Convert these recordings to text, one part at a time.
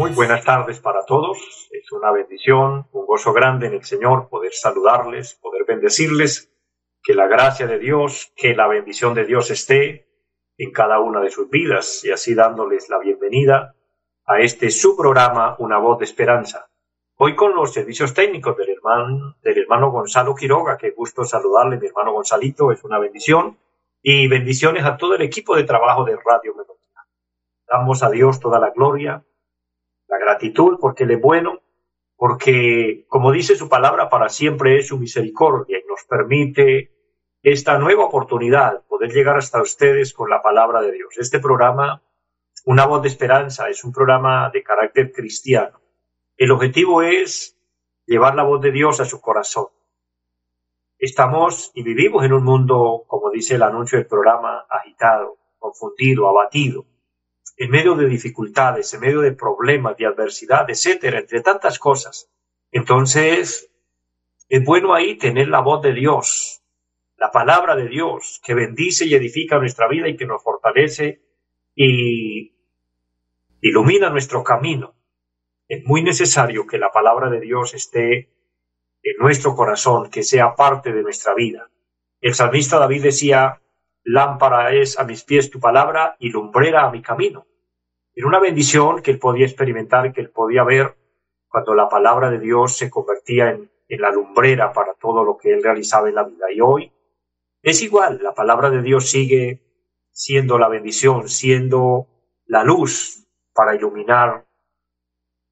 Muy buenas tardes para todos. Es una bendición, un gozo grande en el Señor poder saludarles, poder bendecirles. Que la gracia de Dios, que la bendición de Dios esté en cada una de sus vidas y así dándoles la bienvenida a este su programa Una voz de esperanza. Hoy con los servicios técnicos del hermano, del hermano Gonzalo Quiroga, que gusto saludarle, mi hermano Gonzalito, es una bendición. Y bendiciones a todo el equipo de trabajo de Radio Melodía. Damos a Dios toda la gloria, la gratitud porque Él es bueno, porque como dice su palabra, para siempre es su misericordia y nos permite esta nueva oportunidad, poder llegar hasta ustedes con la palabra de Dios. Este programa, Una voz de esperanza, es un programa de carácter cristiano. El objetivo es llevar la voz de Dios a su corazón. Estamos y vivimos en un mundo, como dice el anuncio del programa, agitado, confundido, abatido en medio de dificultades, en medio de problemas, de adversidad, etcétera, entre tantas cosas. Entonces, es bueno ahí tener la voz de Dios, la palabra de Dios, que bendice y edifica nuestra vida y que nos fortalece y ilumina nuestro camino. Es muy necesario que la palabra de Dios esté en nuestro corazón, que sea parte de nuestra vida. El salmista David decía, lámpara es a mis pies tu palabra y lumbrera a mi camino. Era una bendición que él podía experimentar, que él podía ver cuando la palabra de Dios se convertía en, en la lumbrera para todo lo que él realizaba en la vida. Y hoy es igual, la palabra de Dios sigue siendo la bendición, siendo la luz para iluminar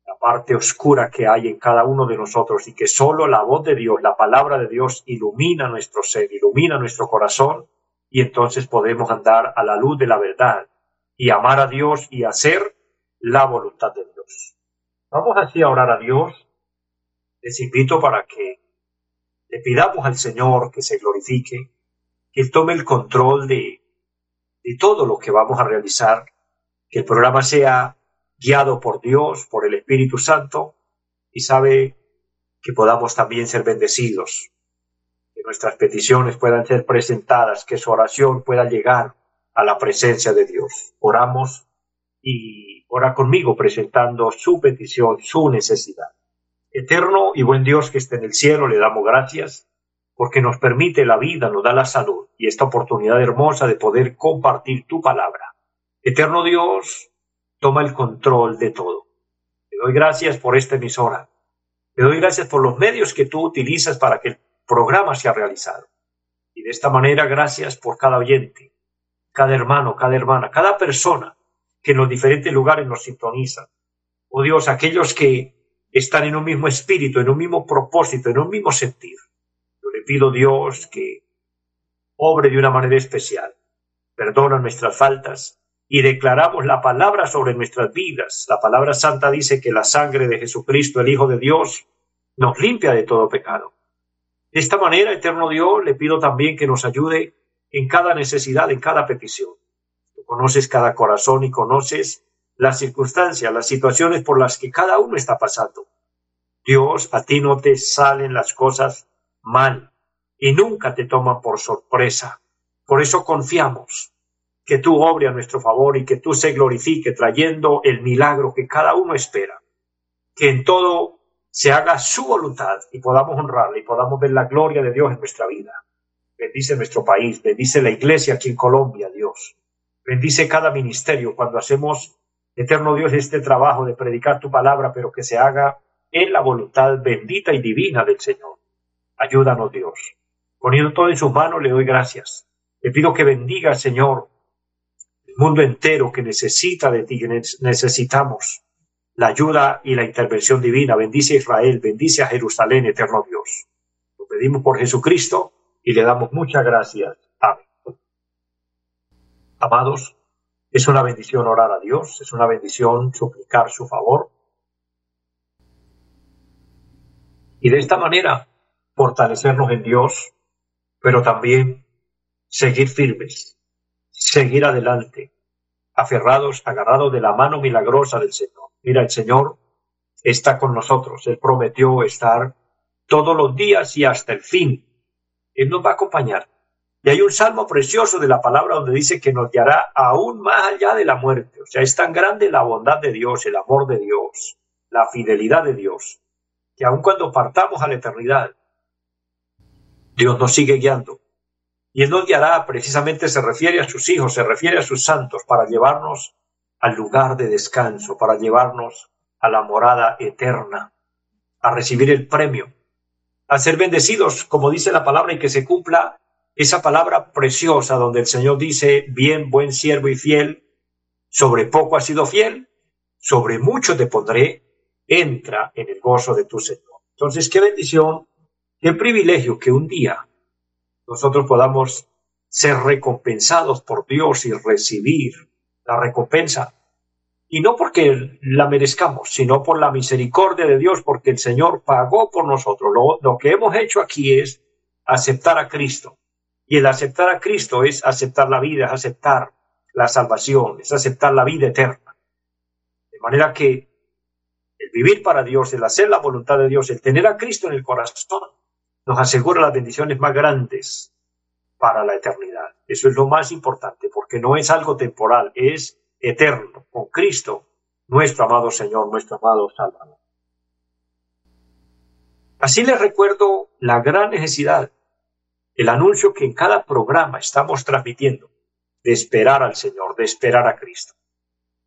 la parte oscura que hay en cada uno de nosotros y que solo la voz de Dios, la palabra de Dios ilumina nuestro ser, ilumina nuestro corazón y entonces podemos andar a la luz de la verdad y amar a Dios y hacer la voluntad de Dios. Vamos así a orar a Dios. Les invito para que le pidamos al Señor que se glorifique, que tome el control de, de todo lo que vamos a realizar, que el programa sea guiado por Dios, por el Espíritu Santo, y sabe que podamos también ser bendecidos, que nuestras peticiones puedan ser presentadas, que su oración pueda llegar a la presencia de Dios. Oramos y ora conmigo presentando su petición, su necesidad. Eterno y buen Dios que esté en el cielo, le damos gracias porque nos permite la vida, nos da la salud y esta oportunidad hermosa de poder compartir tu palabra. Eterno Dios, toma el control de todo. Te doy gracias por esta emisora. Te doy gracias por los medios que tú utilizas para que el programa sea realizado. Y de esta manera, gracias por cada oyente, cada hermano, cada hermana, cada persona que en los diferentes lugares nos sintoniza. Oh Dios, aquellos que están en un mismo espíritu, en un mismo propósito, en un mismo sentir. Yo le pido, Dios, que obre de una manera especial. Perdona nuestras faltas y declaramos la palabra sobre nuestras vidas. La palabra santa dice que la sangre de Jesucristo, el Hijo de Dios, nos limpia de todo pecado. De esta manera, eterno Dios, le pido también que nos ayude en cada necesidad, en cada petición. Tú conoces cada corazón y conoces las circunstancias, las situaciones por las que cada uno está pasando. Dios, a ti no te salen las cosas mal y nunca te toman por sorpresa. Por eso confiamos que tú obre a nuestro favor y que tú se glorifique trayendo el milagro que cada uno espera. Que en todo se haga su voluntad y podamos honrarle y podamos ver la gloria de Dios en nuestra vida. Bendice nuestro país, bendice la iglesia aquí en Colombia, Dios. Bendice cada ministerio cuando hacemos, eterno Dios, este trabajo de predicar tu palabra, pero que se haga en la voluntad bendita y divina del Señor. Ayúdanos, Dios. Poniendo todo en sus manos, le doy gracias. Le pido que bendiga, Señor, el mundo entero que necesita de ti, necesitamos la ayuda y la intervención divina. Bendice a Israel, bendice a Jerusalén, eterno Dios. Lo pedimos por Jesucristo y le damos muchas gracias. Amados, es una bendición orar a Dios, es una bendición suplicar su favor. Y de esta manera fortalecernos en Dios, pero también seguir firmes, seguir adelante, aferrados, agarrados de la mano milagrosa del Señor. Mira, el Señor está con nosotros, Él prometió estar todos los días y hasta el fin él nos va a acompañar. Y hay un salmo precioso de la palabra donde dice que nos guiará aún más allá de la muerte. O sea, es tan grande la bondad de Dios, el amor de Dios, la fidelidad de Dios, que aun cuando partamos a la eternidad, Dios nos sigue guiando. Y Él nos guiará, precisamente se refiere a sus hijos, se refiere a sus santos, para llevarnos al lugar de descanso, para llevarnos a la morada eterna, a recibir el premio, a ser bendecidos, como dice la palabra, y que se cumpla esa palabra preciosa donde el Señor dice, bien, buen siervo y fiel, sobre poco has sido fiel, sobre mucho te pondré, entra en el gozo de tu Señor. Entonces, qué bendición, qué privilegio que un día nosotros podamos ser recompensados por Dios y recibir la recompensa. Y no porque la merezcamos, sino por la misericordia de Dios, porque el Señor pagó por nosotros. Lo, lo que hemos hecho aquí es aceptar a Cristo. Y el aceptar a Cristo es aceptar la vida, es aceptar la salvación, es aceptar la vida eterna. De manera que el vivir para Dios, el hacer la voluntad de Dios, el tener a Cristo en el corazón, nos asegura las bendiciones más grandes para la eternidad. Eso es lo más importante, porque no es algo temporal, es eterno, con Cristo, nuestro amado Señor, nuestro amado Salvador. Así les recuerdo la gran necesidad, el anuncio que en cada programa estamos transmitiendo, de esperar al Señor, de esperar a Cristo.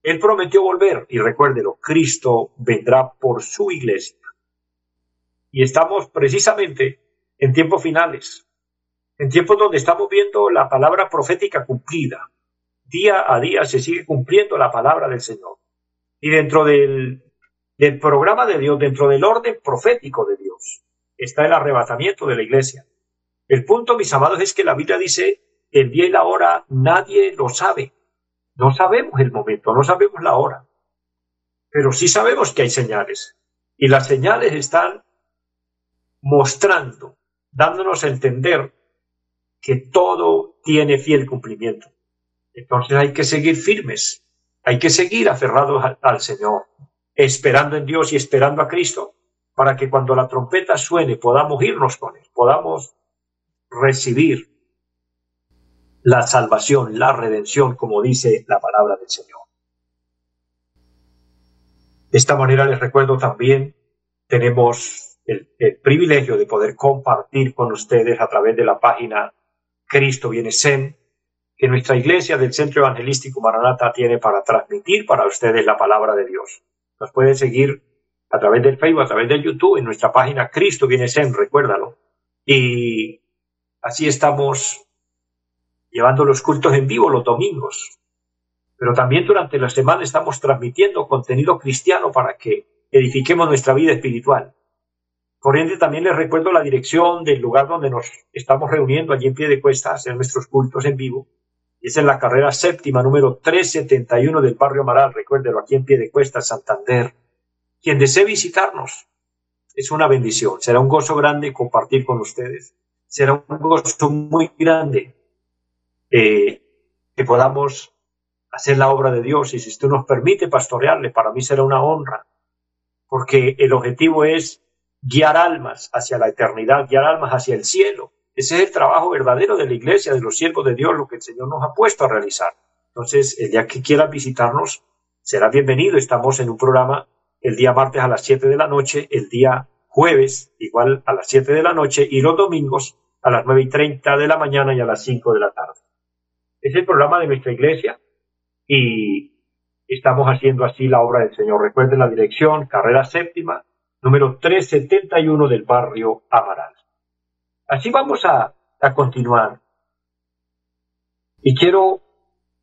Él prometió volver, y recuérdelo, Cristo vendrá por su iglesia. Y estamos precisamente en tiempos finales, en tiempos donde estamos viendo la palabra profética cumplida. Día a día se sigue cumpliendo la palabra del Señor. Y dentro del, programa de Dios, dentro del orden profético de Dios, está el arrebatamiento de la iglesia. El punto, mis amados, es que la Biblia dice, el día y la hora nadie lo sabe. No sabemos el momento, no sabemos la hora. Pero sí sabemos que hay señales. Y las señales están mostrando dándonos a entender que todo tiene fiel cumplimiento. Entonces hay que seguir firmes, hay que seguir aferrados al, Señor, esperando en Dios y esperando a Cristo, para que cuando la trompeta suene podamos irnos con Él, podamos recibir la salvación, la redención, como dice la palabra del Señor. De esta manera les recuerdo también, tenemos el, privilegio de poder compartir con ustedes a través de la página Cristo viene Sen, que nuestra iglesia del Centro Evangelístico Maranata tiene para transmitir para ustedes la palabra de Dios. Nos pueden seguir a través del Facebook, a través del YouTube, en nuestra página Cristo viene Sen, recuérdalo. Y así estamos llevando los cultos en vivo los domingos. Pero también durante la semana estamos transmitiendo contenido cristiano para que edifiquemos nuestra vida espiritual. Por ende, también les recuerdo la dirección del lugar donde nos estamos reuniendo allí en pie de cuesta hacer nuestros cultos en vivo. Es en la carrera séptima, número 371 del barrio Amaral. Recuérdelo, aquí en pie de cuesta, Santander. Quien desee visitarnos, es una bendición. Será un gozo grande compartir con ustedes. Será un gozo muy grande eh, que podamos hacer la obra de Dios. Y si usted nos permite pastorearle, para mí será una honra. Porque el objetivo es guiar almas hacia la eternidad, guiar almas hacia el cielo. Ese es el trabajo verdadero de la iglesia, de los siervos de Dios, lo que el Señor nos ha puesto a realizar. Entonces, el día que quieras visitarnos, será bienvenido. Estamos en un programa el día martes a las 7 de la noche, el día jueves igual a las 7 de la noche y los domingos a las 9 y 30 de la mañana y a las 5 de la tarde. Es el programa de nuestra iglesia y estamos haciendo así la obra del Señor. Recuerden la dirección, carrera séptima, número 371 del barrio Amaral. Así vamos a, continuar. Y quiero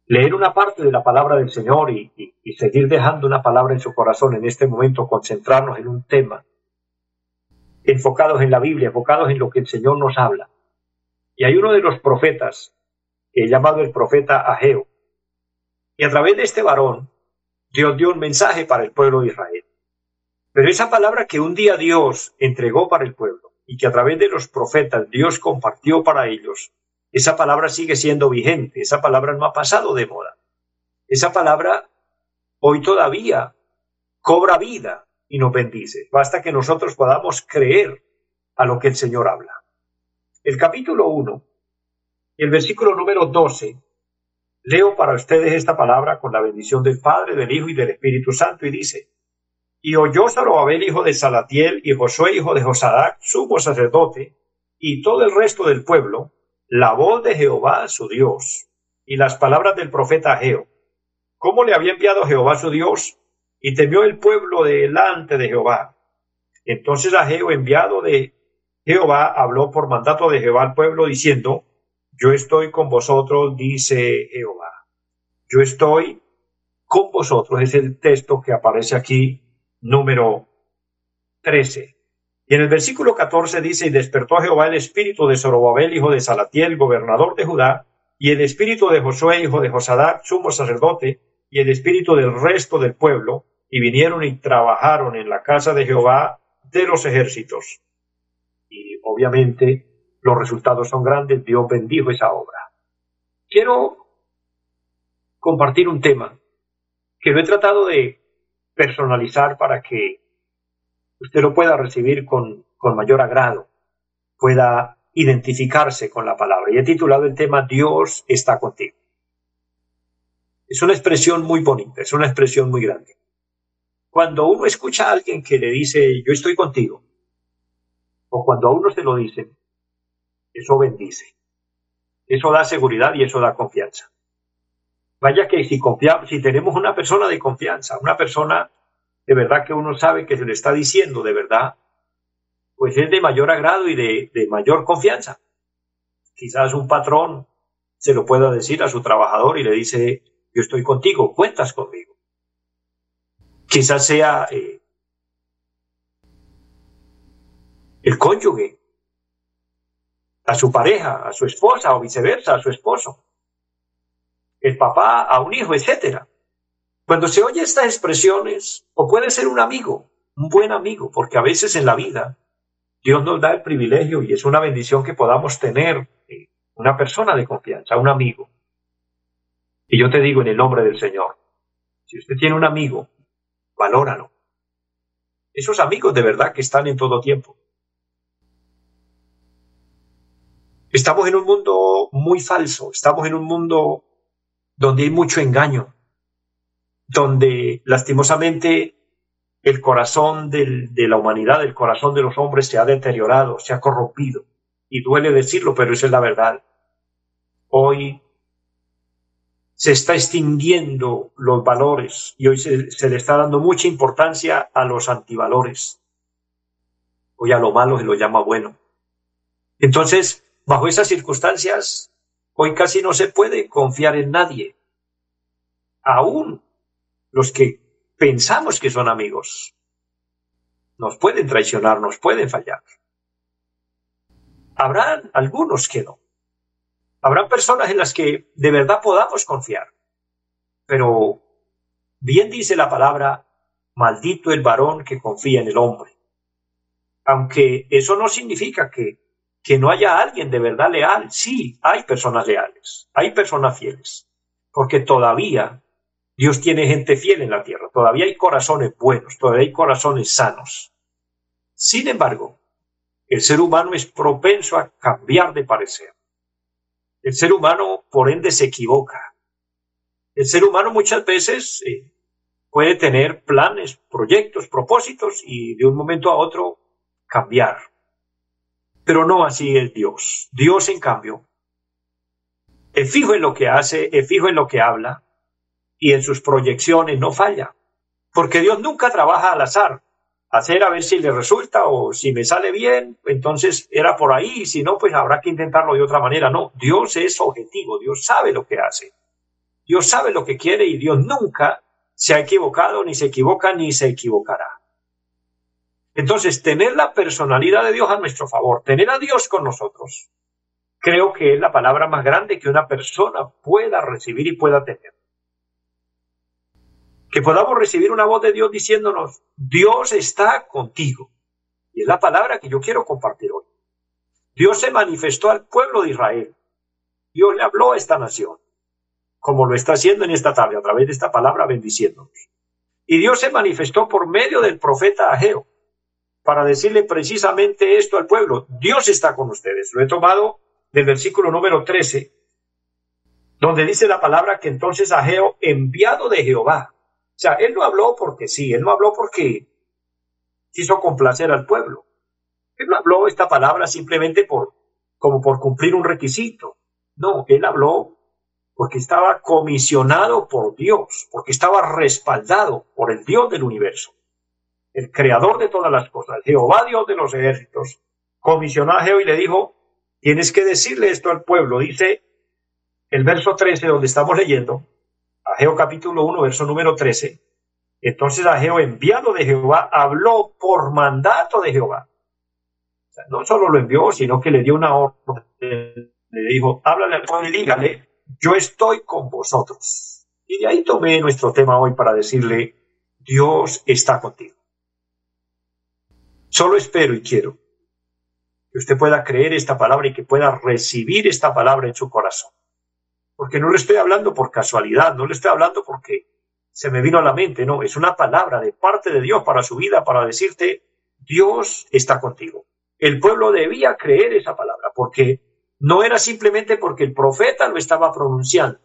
leer una parte de la palabra del Señor y, seguir dejando una palabra en su corazón en este momento, concentrarnos en un tema, enfocados en la Biblia, enfocados en lo que el Señor nos habla. Y hay uno de los profetas, he llamado el profeta Ageo, y a través de este varón, Dios dio un mensaje para el pueblo de Israel. Pero esa palabra que un día Dios entregó para el pueblo y que a través de los profetas Dios compartió para ellos, esa palabra sigue siendo vigente, esa palabra no ha pasado de moda. Esa palabra hoy todavía cobra vida y nos bendice. Basta que nosotros podamos creer a lo que el Señor habla. El capítulo 1, el versículo número 12, leo para ustedes esta palabra con la bendición del Padre, del Hijo y del Espíritu Santo y dice, y oyó Zorobabel hijo de Salatiel y Josué hijo de Josadac, sumo sacerdote, y todo el resto del pueblo, la voz de Jehová su Dios, y las palabras del profeta Ageo. ¿Cómo le había enviado Jehová su Dios? Y temió el pueblo delante de Jehová. Entonces Ageo, enviado de Jehová, habló por mandato de Jehová al pueblo, diciendo, Yo estoy con vosotros, dice Jehová. Yo estoy con vosotros, es el texto que aparece aquí número 13. Y en el versículo 14 dice, y despertó Jehová el espíritu de Zorobabel, hijo de Salatiel, gobernador de Judá, y el espíritu de Josué, hijo de Josadac, sumo sacerdote, y el espíritu del resto del pueblo, y vinieron y trabajaron en la casa de Jehová de los ejércitos. Y obviamente los resultados son grandes, Dios bendijo esa obra. Quiero compartir un tema que lo he tratado de personalizar para que usted lo pueda recibir con, con mayor agrado, pueda identificarse con la palabra. Y he titulado el tema Dios está contigo. Es una expresión muy bonita, es una expresión muy grande. Cuando uno escucha a alguien que le dice yo estoy contigo, o cuando a uno se lo dicen, eso bendice. Eso da seguridad y eso da confianza. Vaya que si confiamos, si tenemos una persona de confianza, una persona de verdad que uno sabe que se le está diciendo de verdad, pues es de mayor agrado y de, mayor confianza. Quizás un patrón se lo pueda decir a su trabajador y le dice, yo estoy contigo, cuentas conmigo. Quizás sea eh, el cónyuge, a su pareja, a su esposa o viceversa, a su esposo el papá a un hijo, etc. Cuando se oye estas expresiones, o puede ser un amigo, un buen amigo, porque a veces en la vida Dios nos da el privilegio y es una bendición que podamos tener eh, una persona de confianza, un amigo. Y yo te digo en el nombre del Señor, si usted tiene un amigo, valóralo. Esos amigos de verdad que están en todo tiempo. Estamos en un mundo muy falso, estamos en un mundo donde hay mucho engaño, donde lastimosamente el corazón de la humanidad, el corazón de los hombres se ha deteriorado, se ha corrompido. Y duele decirlo, pero esa es la verdad. Hoy se está extinguiendo los valores y hoy se, se, le está dando mucha importancia a los antivalores. Hoy a lo malo se lo llama bueno. Entonces, bajo esas circunstancias, Hoy casi no se puede confiar en nadie. Aún los que pensamos que son amigos nos pueden traicionar, nos pueden fallar. Habrán algunos que no. Habrán personas en las que de verdad podamos confiar. Pero bien dice la palabra, maldito el varón que confía en el hombre. Aunque eso no significa que que no haya alguien de verdad leal. Sí, hay personas leales, hay personas fieles, porque todavía Dios tiene gente fiel en la tierra, todavía hay corazones buenos, todavía hay corazones sanos. Sin embargo, el ser humano es propenso a cambiar de parecer. El ser humano, por ende, se equivoca. El ser humano muchas veces eh, puede tener planes, proyectos, propósitos y de un momento a otro cambiar. Pero no así es Dios. Dios, en cambio, es fijo en lo que hace, es fijo en lo que habla y en sus proyecciones no falla. Porque Dios nunca trabaja al azar. Hacer a ver si le resulta o si me sale bien, entonces era por ahí, y si no, pues habrá que intentarlo de otra manera. No, Dios es objetivo, Dios sabe lo que hace. Dios sabe lo que quiere y Dios nunca se ha equivocado, ni se equivoca, ni se equivocará. Entonces, tener la personalidad de Dios a nuestro favor, tener a Dios con nosotros, creo que es la palabra más grande que una persona pueda recibir y pueda tener. que podamos recibir una voz de Dios diciéndonos, Dios está contigo. Y es la palabra que yo quiero compartir hoy. Dios se manifestó al pueblo de Israel. Dios le habló a esta nación, como lo está haciendo en esta tarde, a través de esta palabra bendiciéndonos. Y Dios se manifestó por medio del profeta Ageo, para decirle precisamente esto al pueblo. Dios está con ustedes. Lo he tomado del versículo número 13, donde dice la palabra que entonces Ageo, enviado de Jehová, o sea, él no habló porque sí, él no habló porque quiso complacer al pueblo. Él no habló esta palabra simplemente por, como por cumplir un requisito. No, él habló porque estaba comisionado por Dios, porque estaba respaldado por el Dios del universo, el creador de todas las cosas, Jehová Dios de los ejércitos, comisionó a Jehová y le dijo, tienes que decirle esto al pueblo, dice el verso 13 donde estamos leyendo, Ageo capítulo 1, verso número 13. Entonces Ageo, enviado de Jehová, habló por mandato de Jehová. no solo lo envió, sino que le dio una orden. Le dijo, háblale al pueblo y dígale, yo estoy con vosotros. Y de ahí tomé nuestro tema hoy para decirle, Dios está contigo. Solo espero y quiero que usted pueda creer esta palabra y que pueda recibir esta palabra en su corazón porque no le estoy hablando por casualidad, no le estoy hablando porque se me vino a la mente, no, es una palabra de parte de Dios para su vida, para decirte, Dios está contigo. El pueblo debía creer esa palabra, porque no era simplemente porque el profeta lo estaba pronunciando.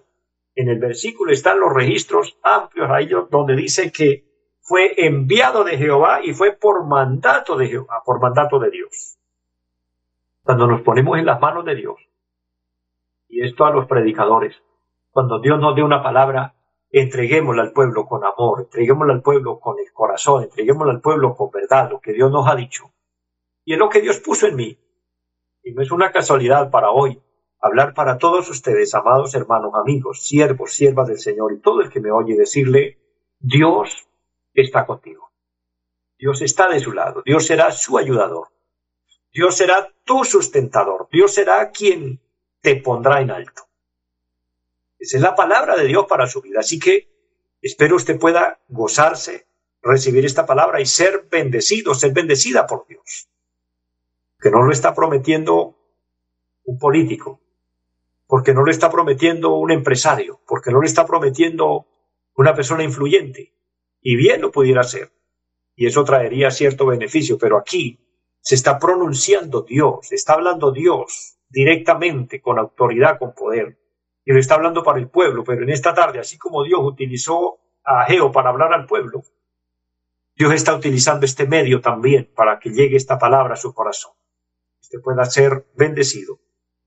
En el versículo están los registros amplios ahí donde dice que fue enviado de Jehová y fue por mandato de por mandato de Dios. Cuando nos ponemos en las manos de Dios, y esto a los predicadores. Cuando Dios nos dé una palabra, entreguémosla al pueblo con amor, entreguémosla al pueblo con el corazón, entreguémosla al pueblo con verdad, lo que Dios nos ha dicho. Y es lo que Dios puso en mí. Y no es una casualidad para hoy hablar para todos ustedes, amados hermanos, amigos, siervos, siervas del Señor y todo el que me oye decirle, Dios está contigo. Dios está de su lado, Dios será su ayudador. Dios será tu sustentador, Dios será quien te pondrá en alto. Esa es la palabra de Dios para su vida. Así que espero usted pueda gozarse, recibir esta palabra y ser bendecido, ser bendecida por Dios. Que no lo está prometiendo un político, porque no lo está prometiendo un empresario, porque no lo está prometiendo una persona influyente. Y bien lo pudiera ser. Y eso traería cierto beneficio, pero aquí se está pronunciando Dios, está hablando Dios, directamente, con autoridad, con poder. Y lo está hablando para el pueblo, pero en esta tarde, así como Dios utilizó a Ageo para hablar al pueblo, Dios está utilizando este medio también para que llegue esta palabra a su corazón. Usted pueda ser bendecido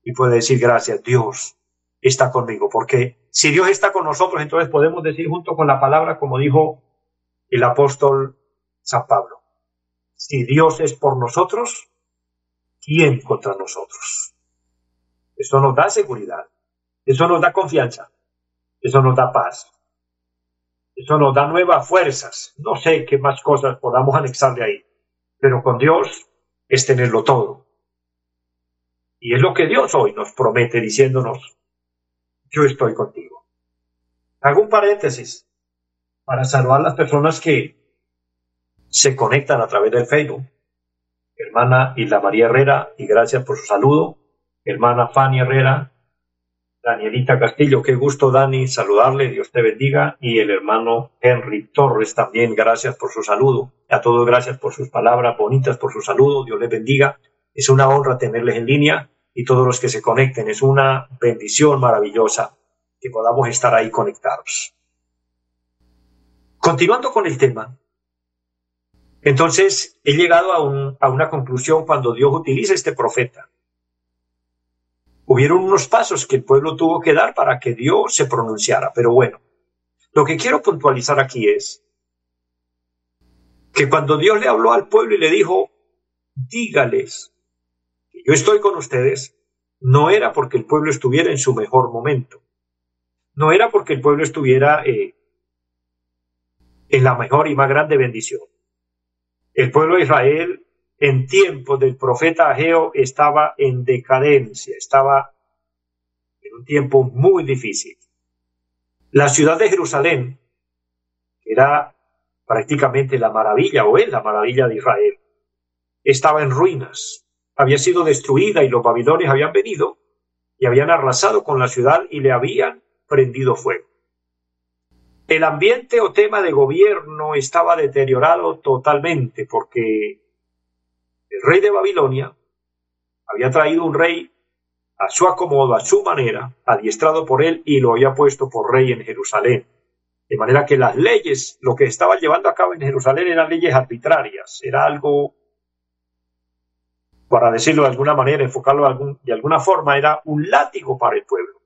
y puede decir gracias, Dios está conmigo, porque si Dios está con nosotros, entonces podemos decir junto con la palabra, como dijo el apóstol San Pablo, si Dios es por nosotros, ¿quién contra nosotros? Eso nos da seguridad. Eso nos da confianza. Eso nos da paz. Eso nos da nuevas fuerzas. No sé qué más cosas podamos anexar de ahí. Pero con Dios es tenerlo todo. Y es lo que Dios hoy nos promete diciéndonos, yo estoy contigo. Hago un paréntesis para saludar a las personas que se conectan a través del Facebook. Hermana Isla María Herrera, y gracias por su saludo hermana Fanny Herrera, Danielita Castillo, qué gusto Dani saludarle, Dios te bendiga, y el hermano Henry Torres también, gracias por su saludo, a todos gracias por sus palabras bonitas, por su saludo, Dios les bendiga, es una honra tenerles en línea y todos los que se conecten, es una bendición maravillosa que podamos estar ahí conectados. Continuando con el tema, entonces he llegado a, a una conclusión cuando Dios utiliza este profeta hubieron unos pasos que el pueblo tuvo que dar para que Dios se pronunciara. Pero bueno, lo que quiero puntualizar aquí es que cuando Dios le habló al pueblo y le dijo, dígales que yo estoy con ustedes, no era porque el pueblo estuviera en su mejor momento. No era porque el pueblo estuviera eh, en la mejor y más grande bendición. El pueblo de Israel en tiempos del profeta Ageo estaba en decadencia, estaba en un tiempo muy difícil. La ciudad de Jerusalén, era prácticamente la maravilla, o es la maravilla de Israel, estaba en ruinas, había sido destruida y los babilonios habían venido y habían arrasado con la ciudad y le habían prendido fuego. El ambiente o tema de gobierno estaba deteriorado totalmente porque el rey de Babilonia había traído un rey a su acomodo, a su manera, adiestrado por él y lo había puesto por rey en Jerusalén. De manera que las leyes, lo que estaba llevando a cabo en Jerusalén eran leyes arbitrarias, era algo, para decirlo de alguna manera, enfocarlo de, alguna forma, era un látigo para el pueblo.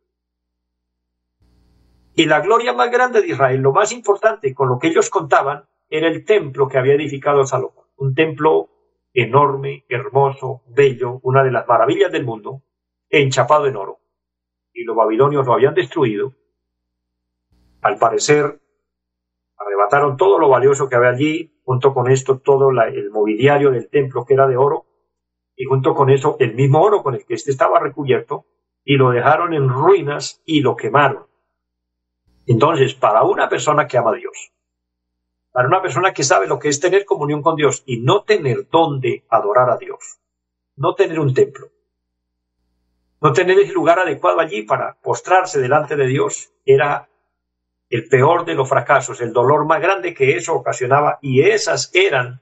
Y la gloria más grande de Israel, lo más importante con lo que ellos contaban, era el templo que había edificado Salomón. Un templo enorme, hermoso, bello, una de las maravillas del mundo, enchapado en oro. Y los babilonios lo habían destruido. Al parecer, arrebataron todo lo valioso que había allí, junto con esto todo el mobiliario del templo que era de oro, y junto con eso el mismo oro con el que éste estaba recubierto, y lo dejaron en ruinas y lo quemaron. Entonces, para una persona que ama a Dios, para una persona que sabe lo que es tener comunión con Dios y no tener dónde adorar a Dios, no tener un templo, no tener el lugar adecuado allí para postrarse delante de Dios, era el peor de los fracasos, el dolor más grande que eso ocasionaba y esas eran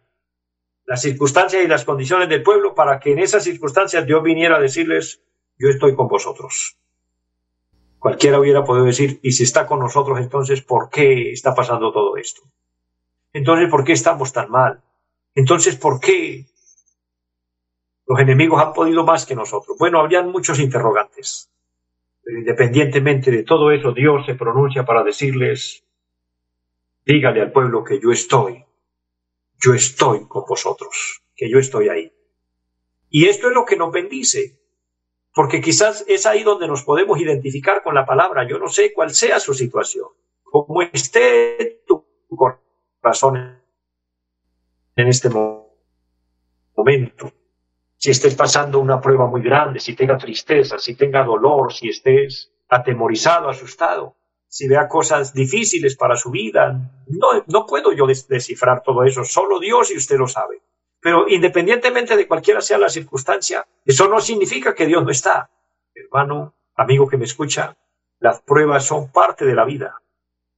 las circunstancias y las condiciones del pueblo para que en esas circunstancias Dios viniera a decirles, yo estoy con vosotros. Cualquiera hubiera podido decir, y si está con nosotros, entonces, ¿por qué está pasando todo esto? Entonces, ¿por qué estamos tan mal? Entonces, ¿por qué los enemigos han podido más que nosotros? Bueno, habrían muchos interrogantes. Pero independientemente de todo eso, Dios se pronuncia para decirles, dígale al pueblo que yo estoy, yo estoy con vosotros, que yo estoy ahí. Y esto es lo que nos bendice, porque quizás es ahí donde nos podemos identificar con la palabra. Yo no sé cuál sea su situación, como esté tu corazón en este momento. Si estés pasando una prueba muy grande, si tenga tristeza, si tenga dolor, si estés atemorizado, asustado, si vea cosas difíciles para su vida, no, no puedo yo descifrar todo eso, solo Dios y usted lo sabe. Pero independientemente de cualquiera sea la circunstancia, eso no significa que Dios no está. Hermano, amigo que me escucha, las pruebas son parte de la vida.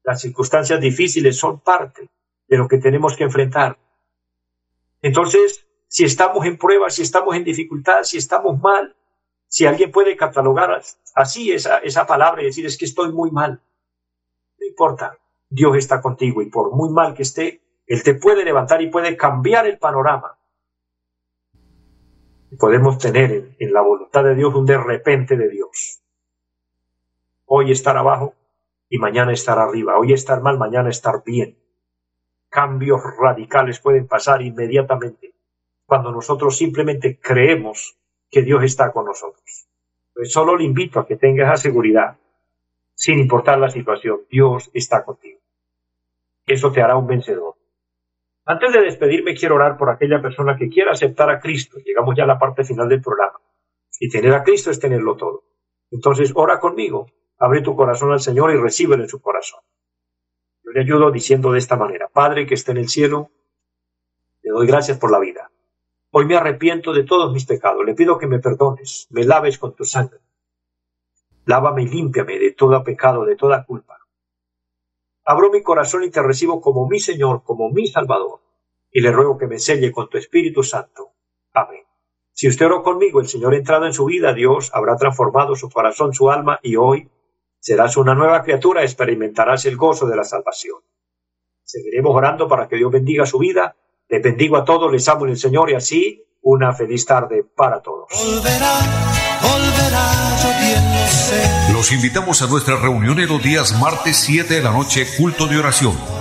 Las circunstancias difíciles son parte de lo que tenemos que enfrentar. Entonces, si estamos en pruebas, si estamos en dificultad, si estamos mal, si alguien puede catalogar así esa, esa palabra y decir es que estoy muy mal, no importa, Dios está contigo y por muy mal que esté, Él te puede levantar y puede cambiar el panorama. podemos tener en, la voluntad de Dios un de repente de Dios. Hoy estar abajo y mañana estar arriba. Hoy estar mal, mañana estar bien cambios radicales pueden pasar inmediatamente cuando nosotros simplemente creemos que Dios está con nosotros. Pues solo le invito a que tenga esa seguridad, sin importar la situación, Dios está contigo. Eso te hará un vencedor. Antes de despedirme, quiero orar por aquella persona que quiera aceptar a Cristo. Llegamos ya a la parte final del programa. Y tener a Cristo es tenerlo todo. Entonces, ora conmigo, abre tu corazón al Señor y recíbelo en su corazón le ayudo diciendo de esta manera, Padre que esté en el cielo, le doy gracias por la vida. Hoy me arrepiento de todos mis pecados, le pido que me perdones, me laves con tu sangre. Lávame y límpiame de todo pecado, de toda culpa. Abro mi corazón y te recibo como mi Señor, como mi Salvador, y le ruego que me selle con tu Espíritu Santo. Amén. Si usted oró conmigo, el Señor ha entrado en su vida, Dios habrá transformado su corazón, su alma, y hoy Serás una nueva criatura, experimentarás el gozo de la salvación. Seguiremos orando para que Dios bendiga su vida. Les bendigo a todos, les amo en el Señor y así una feliz tarde para todos. Los invitamos a nuestra reunión en los días martes 7 de la noche, culto de oración.